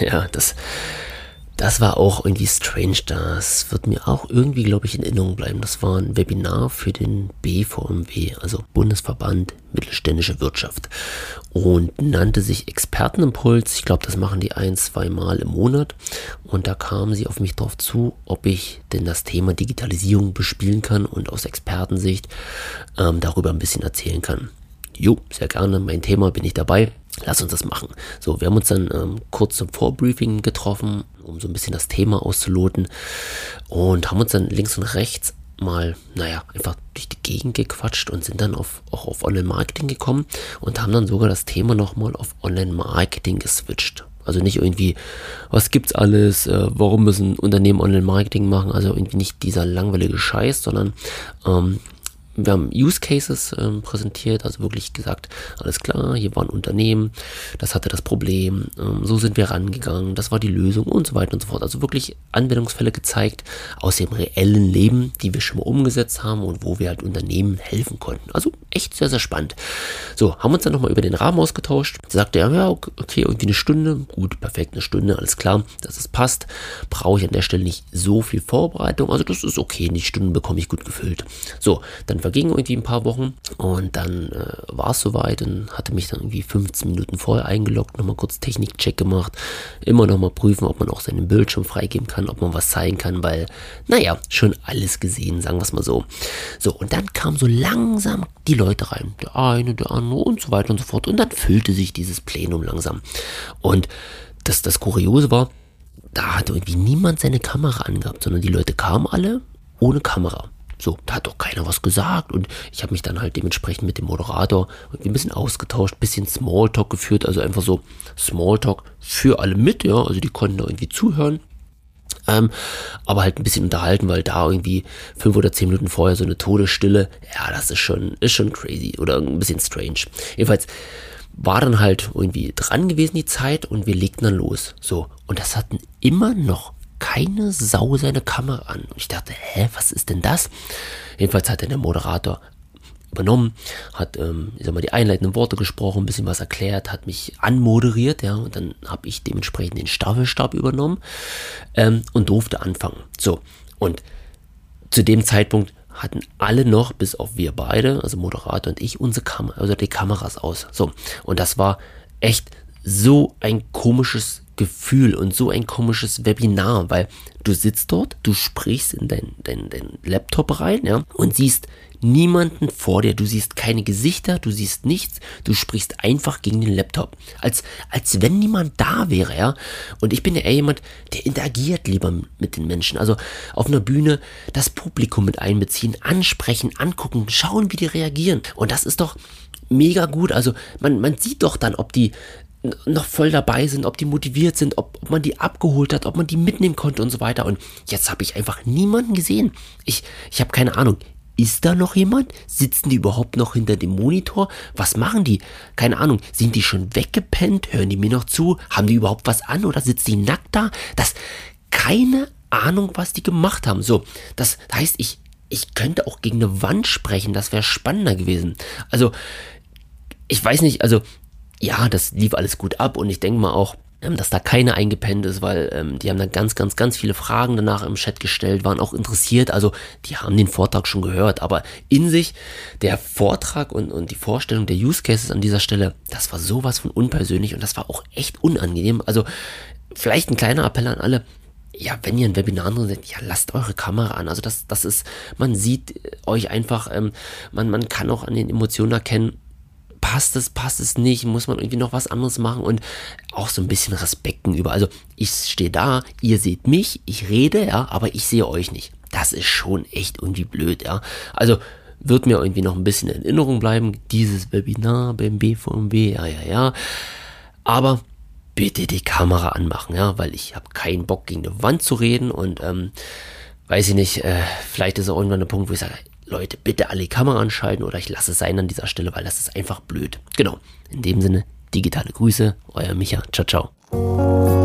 Ja, das, das war auch irgendwie strange. Das wird mir auch irgendwie, glaube ich, in Erinnerung bleiben. Das war ein Webinar für den BVMW, also Bundesverband Mittelständische Wirtschaft. Und nannte sich Expertenimpuls. Ich glaube, das machen die ein, zwei Mal im Monat. Und da kamen sie auf mich drauf zu, ob ich denn das Thema Digitalisierung bespielen kann und aus Expertensicht ähm, darüber ein bisschen erzählen kann. Jo, sehr gerne, mein Thema, bin ich dabei. Lass uns das machen. So, wir haben uns dann ähm, kurz zum Vorbriefing getroffen, um so ein bisschen das Thema auszuloten und haben uns dann links und rechts mal, naja, einfach durch die Gegend gequatscht und sind dann auf, auch auf Online-Marketing gekommen und haben dann sogar das Thema nochmal auf Online-Marketing geswitcht. Also nicht irgendwie, was gibt's alles, äh, warum müssen Unternehmen Online-Marketing machen, also irgendwie nicht dieser langweilige Scheiß, sondern ähm, wir haben Use Cases ähm, präsentiert, also wirklich gesagt, alles klar, hier war ein Unternehmen, das hatte das Problem, ähm, so sind wir rangegangen, das war die Lösung und so weiter und so fort. Also wirklich Anwendungsfälle gezeigt aus dem reellen Leben, die wir schon mal umgesetzt haben und wo wir halt Unternehmen helfen konnten. Also echt sehr, sehr spannend. So, haben uns dann nochmal über den Rahmen ausgetauscht. Sagte er, ja, okay, irgendwie eine Stunde, gut, perfekt, eine Stunde, alles klar, dass es passt. Brauche ich an der Stelle nicht so viel Vorbereitung, also das ist okay, die Stunden bekomme ich gut gefüllt. So, dann vergingen irgendwie ein paar Wochen und dann äh, war es soweit und hatte mich dann irgendwie 15 Minuten vorher eingeloggt, nochmal kurz Technikcheck gemacht, immer nochmal prüfen, ob man auch seinen Bildschirm freigeben kann, ob man was zeigen kann, weil, naja, schon alles gesehen, sagen wir es mal so. So, und dann kam so langsam die Leute rein, der eine, der andere und so weiter und so fort und dann füllte sich dieses Plenum langsam. Und das, das Kuriose war, da hat irgendwie niemand seine Kamera angehabt, sondern die Leute kamen alle ohne Kamera. So, da hat doch keiner was gesagt und ich habe mich dann halt dementsprechend mit dem Moderator ein bisschen ausgetauscht, bisschen Smalltalk geführt, also einfach so Smalltalk für alle mit, ja, also die konnten da irgendwie zuhören. Ähm, aber halt ein bisschen unterhalten, weil da irgendwie fünf oder zehn Minuten vorher so eine Todesstille, ja, das ist schon, ist schon crazy oder ein bisschen strange. Jedenfalls war dann halt irgendwie dran gewesen die Zeit und wir legten dann los. So, und das hatten immer noch keine Sau seine Kamera an. Und ich dachte, hä, was ist denn das? Jedenfalls hat dann der Moderator übernommen, hat, ähm, ich sag mal, die einleitenden Worte gesprochen, ein bisschen was erklärt, hat mich anmoderiert, ja, und dann habe ich dementsprechend den Staffelstab übernommen ähm, und durfte anfangen. So, und zu dem Zeitpunkt hatten alle noch, bis auf wir beide, also Moderator und ich, unsere Kamera, also die Kameras aus. So, und das war echt so ein komisches Gefühl und so ein komisches Webinar, weil du sitzt dort, du sprichst in dein, dein, dein Laptop rein, ja, und siehst niemanden vor dir, du siehst keine Gesichter, du siehst nichts, du sprichst einfach gegen den Laptop, als, als wenn niemand da wäre, ja. Und ich bin ja eher jemand, der interagiert lieber mit den Menschen, also auf einer Bühne das Publikum mit einbeziehen, ansprechen, angucken, schauen, wie die reagieren. Und das ist doch mega gut, also man, man sieht doch dann, ob die noch voll dabei sind, ob die motiviert sind, ob, ob, man die abgeholt hat, ob man die mitnehmen konnte und so weiter. Und jetzt habe ich einfach niemanden gesehen. Ich, ich habe keine Ahnung. Ist da noch jemand? Sitzen die überhaupt noch hinter dem Monitor? Was machen die? Keine Ahnung. Sind die schon weggepennt? Hören die mir noch zu? Haben die überhaupt was an oder sitzen die nackt da? Das, keine Ahnung, was die gemacht haben. So, das heißt, ich, ich könnte auch gegen eine Wand sprechen. Das wäre spannender gewesen. Also, ich weiß nicht, also ja, das lief alles gut ab und ich denke mal auch, ähm, dass da keiner eingepennt ist, weil ähm, die haben dann ganz, ganz, ganz viele Fragen danach im Chat gestellt, waren auch interessiert, also die haben den Vortrag schon gehört, aber in sich der Vortrag und, und die Vorstellung der Use Cases an dieser Stelle, das war sowas von unpersönlich und das war auch echt unangenehm. Also vielleicht ein kleiner Appell an alle, ja, wenn ihr ein Webinar drin seid, ja, lasst eure Kamera an. Also das, das ist, man sieht euch einfach, ähm, man, man kann auch an den Emotionen erkennen, passt es, passt es nicht, muss man irgendwie noch was anderes machen und auch so ein bisschen Respekt gegenüber. Also ich stehe da, ihr seht mich, ich rede, ja, aber ich sehe euch nicht. Das ist schon echt irgendwie blöd, ja. Also wird mir irgendwie noch ein bisschen in Erinnerung bleiben, dieses Webinar beim BVMW, ja, ja, ja. Aber bitte die Kamera anmachen, ja, weil ich habe keinen Bock gegen eine Wand zu reden und ähm, weiß ich nicht, äh, vielleicht ist auch irgendwann der Punkt, wo ich sage, Leute, bitte alle Kamera anschalten oder ich lasse es sein an dieser Stelle, weil das ist einfach blöd. Genau. In dem Sinne, digitale Grüße, euer Micha. Ciao, ciao.